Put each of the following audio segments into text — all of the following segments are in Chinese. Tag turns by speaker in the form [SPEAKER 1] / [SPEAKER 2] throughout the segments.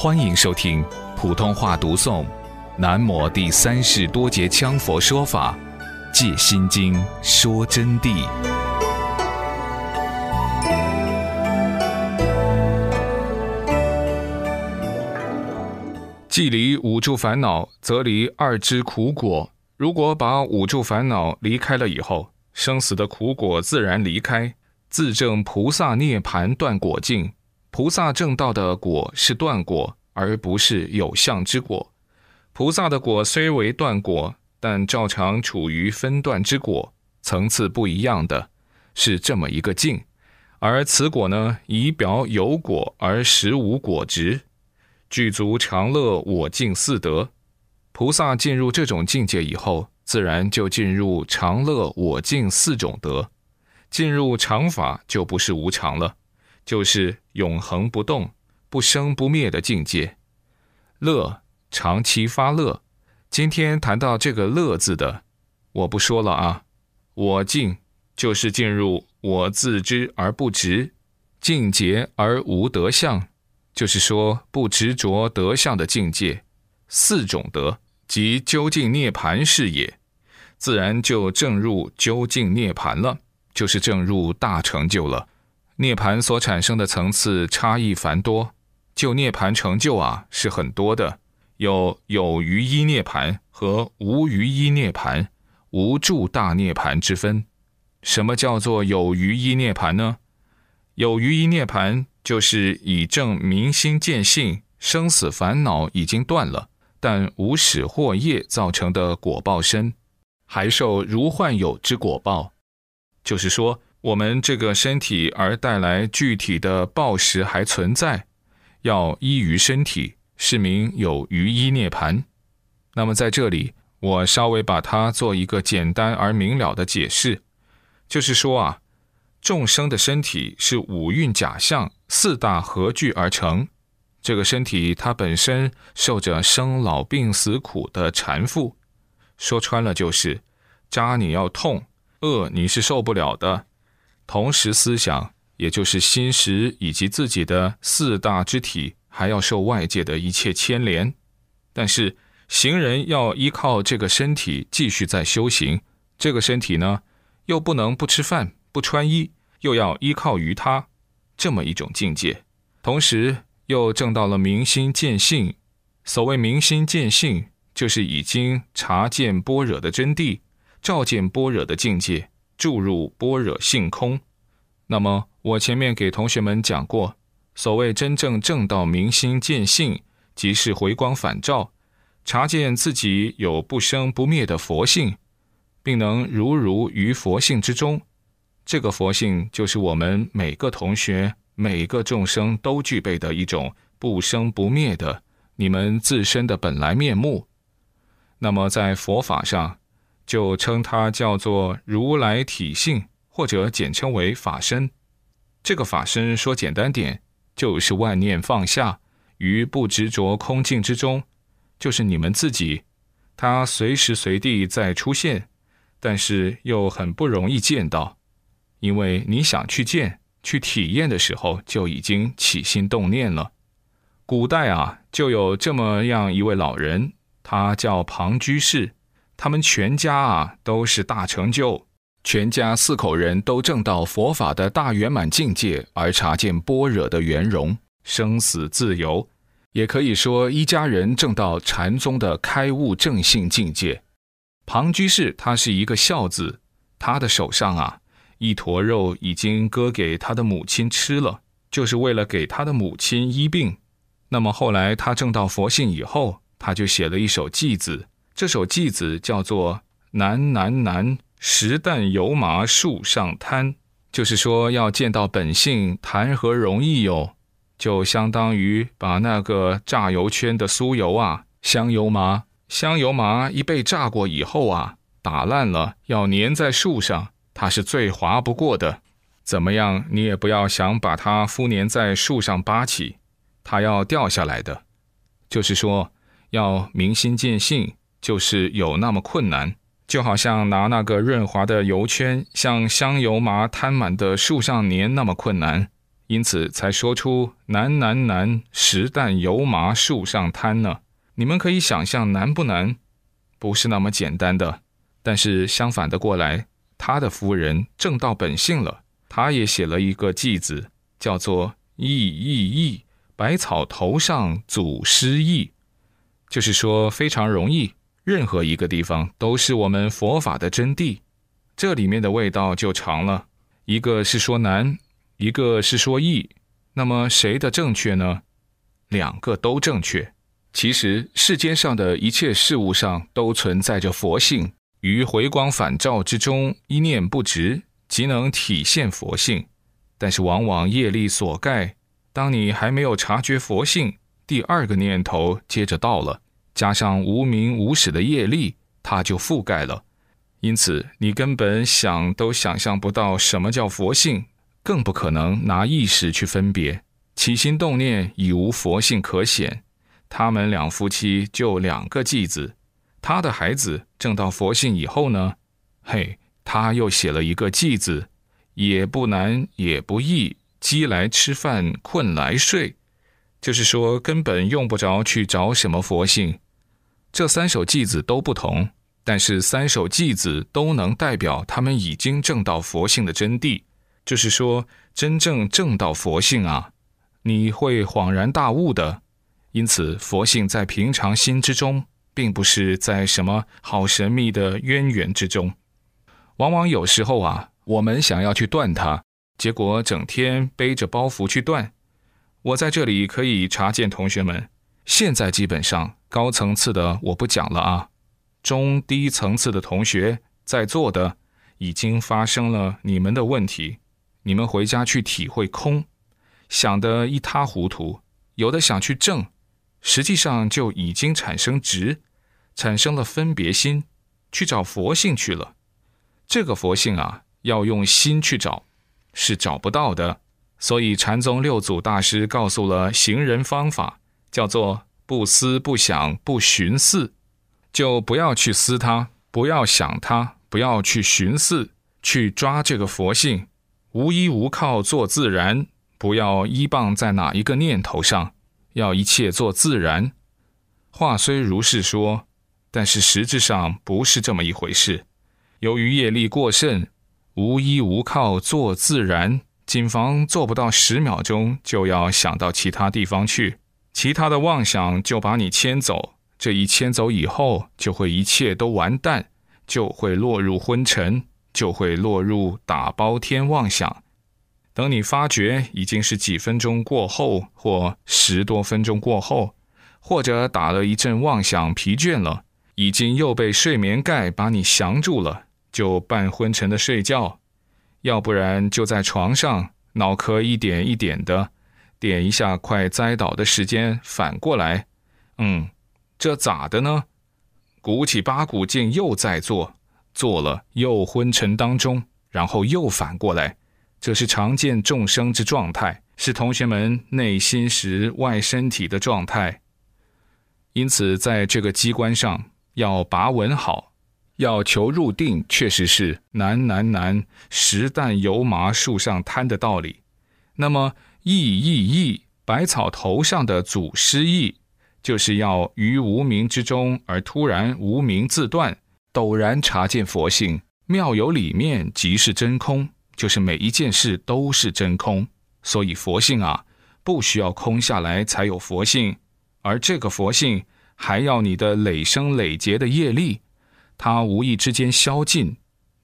[SPEAKER 1] 欢迎收听普通话读诵《南摩第三世多杰羌佛说法·戒心经》说真谛。既离五住烦恼，则离二之苦果。如果把五住烦恼离开了以后，生死的苦果自然离开，自证菩萨涅盘断果境。菩萨正道的果是断果，而不是有相之果。菩萨的果虽为断果，但照常处于分段之果，层次不一样的，是这么一个境。而此果呢，以表有果而实无果执，具足常乐我净四德。菩萨进入这种境界以后，自然就进入常乐我净四种德。进入常法，就不是无常了。就是永恒不动、不生不灭的境界，乐长期发乐。今天谈到这个“乐”字的，我不说了啊。我净就是进入我自知而不执，净洁而无德相，就是说不执着德相的境界。四种德即究竟涅盘是也，自然就正入究竟涅盘了，就是正入大成就了。涅盘所产生的层次差异繁多，就涅盘成就啊是很多的，有有余一涅盘和无余一涅盘、无住大涅盘之分。什么叫做有余一涅盘呢？有余一涅盘就是以证明心见性，生死烦恼已经断了，但无始或业造成的果报身，还受如幻有之果报，就是说。我们这个身体而带来具体的报时还存在，要依于身体，是名有余依涅盘。那么在这里，我稍微把它做一个简单而明了的解释，就是说啊，众生的身体是五蕴假象四大合聚而成，这个身体它本身受着生老病死苦的缠缚，说穿了就是扎你要痛，饿你是受不了的。同时，思想也就是心识以及自己的四大肢体，还要受外界的一切牵连。但是，行人要依靠这个身体继续在修行，这个身体呢，又不能不吃饭、不穿衣，又要依靠于他，这么一种境界。同时，又证到了明心见性。所谓明心见性，就是已经察见般若的真谛，照见般若的境界。注入般若性空，那么我前面给同学们讲过，所谓真正正到明心见性，即是回光返照，察见自己有不生不灭的佛性，并能如如于佛性之中。这个佛性就是我们每个同学、每个众生都具备的一种不生不灭的你们自身的本来面目。那么在佛法上。就称它叫做如来体性，或者简称为法身。这个法身说简单点，就是万念放下于不执着空境之中，就是你们自己。它随时随地在出现，但是又很不容易见到，因为你想去见、去体验的时候，就已经起心动念了。古代啊，就有这么样一位老人，他叫庞居士。他们全家啊都是大成就，全家四口人都证到佛法的大圆满境界，而察见般若的圆融，生死自由，也可以说一家人证到禅宗的开悟正性境界。庞居士他是一个孝子，他的手上啊一坨肉已经割给他的母亲吃了，就是为了给他的母亲医病。那么后来他证到佛性以后，他就写了一首偈子。这首偈子叫做“难难难，石但油麻树上摊”，就是说要见到本性，谈何容易哟！就相当于把那个榨油圈的酥油啊，香油麻，香油麻一被炸过以后啊，打烂了要粘在树上，它是最滑不过的。怎么样，你也不要想把它敷粘在树上扒起，它要掉下来的。就是说，要明心见性。就是有那么困难，就好像拿那个润滑的油圈向香油麻摊满的树上粘那么困难，因此才说出难难难，实但油麻树上摊呢。你们可以想象难不难？不是那么简单的。但是相反的过来，他的夫人正到本性了，他也写了一个偈子，叫做“意意意，百草头上祖师意”，就是说非常容易，任何一个地方都是我们佛法的真谛。这里面的味道就长了，一个是说难。一个是说易，那么谁的正确呢？两个都正确。其实世间上的一切事物上都存在着佛性，于回光返照之中，一念不直，即能体现佛性。但是往往业力所盖，当你还没有察觉佛性，第二个念头接着到了，加上无名无始的业力，它就覆盖了。因此你根本想都想象不到什么叫佛性。更不可能拿意识去分别，起心动念已无佛性可显。他们两夫妻就两个继子，他的孩子证到佛性以后呢，嘿，他又写了一个继子，也不难也不易，饥来吃饭，困来睡，就是说根本用不着去找什么佛性。这三首偈子都不同，但是三首偈子都能代表他们已经证到佛性的真谛。就是说，真正证到佛性啊，你会恍然大悟的。因此，佛性在平常心之中，并不是在什么好神秘的渊源之中。往往有时候啊，我们想要去断它，结果整天背着包袱去断。我在这里可以查见同学们，现在基本上高层次的我不讲了啊，中低层次的同学在座的，已经发生了你们的问题。你们回家去体会空，想得一塌糊涂；有的想去正，实际上就已经产生执，产生了分别心，去找佛性去了。这个佛性啊，要用心去找，是找不到的。所以禅宗六祖大师告诉了行人方法，叫做不思不想不寻思，就不要去思它，不要想它，不要去寻思，去抓这个佛性。无依无靠做自然，不要依傍在哪一个念头上，要一切做自然。话虽如是说，但是实质上不是这么一回事。由于业力过甚，无依无靠做自然，谨防做不到十秒钟就要想到其他地方去，其他的妄想就把你牵走。这一牵走以后，就会一切都完蛋，就会落入昏沉。就会落入打包天妄想，等你发觉已经是几分钟过后，或十多分钟过后，或者打了一阵妄想疲倦了，已经又被睡眠盖把你降住了，就半昏沉的睡觉，要不然就在床上脑壳一点一点的点一下，快栽倒的时间反过来，嗯，这咋的呢？鼓起八股劲又在做。做了又昏沉当中，然后又反过来，这是常见众生之状态，是同学们内心时外身体的状态。因此，在这个机关上要把稳好，要求入定，确实是难难难，实但油麻树上摊的道理。那么，意意意，百草头上的祖师意，就是要于无名之中而突然无名自断。陡然察见佛性，妙有里面即是真空，就是每一件事都是真空。所以佛性啊，不需要空下来才有佛性，而这个佛性还要你的累生累劫的业力，它无意之间消尽，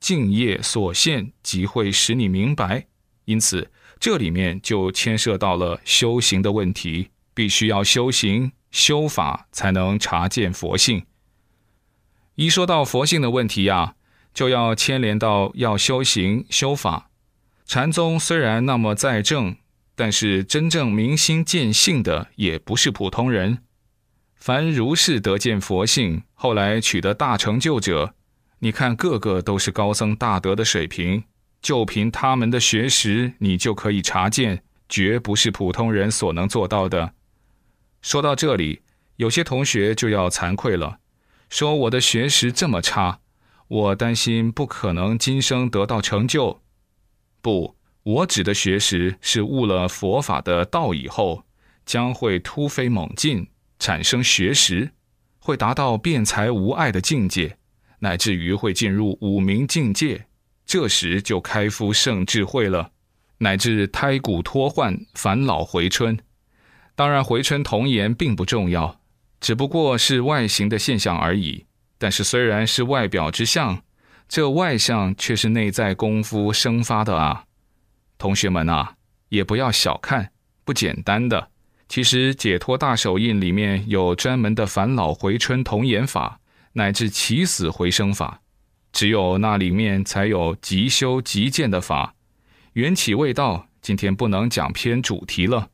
[SPEAKER 1] 净业所现，即会使你明白。因此，这里面就牵涉到了修行的问题，必须要修行修法，才能察见佛性。一说到佛性的问题呀，就要牵连到要修行修法。禅宗虽然那么在正，但是真正明心见性的也不是普通人。凡如是得见佛性，后来取得大成就者，你看个个都是高僧大德的水平，就凭他们的学识，你就可以查见，绝不是普通人所能做到的。说到这里，有些同学就要惭愧了。说我的学识这么差，我担心不可能今生得到成就。不，我指的学识是悟了佛法的道以后，将会突飞猛进，产生学识，会达到辩才无碍的境界，乃至于会进入五明境界。这时就开敷圣智慧了，乃至胎骨脱换，返老回春。当然，回春童颜并不重要，只不过是外形的现象而已。但是，虽然是外表之相，这外相却是内在功夫生发的啊！同学们啊，也不要小看，不简单的。其实，解脱大手印里面有专门的返老回春童颜法，乃至起死回生法。只有那里面才有即修即见的法，缘起未到，今天不能讲偏主题了。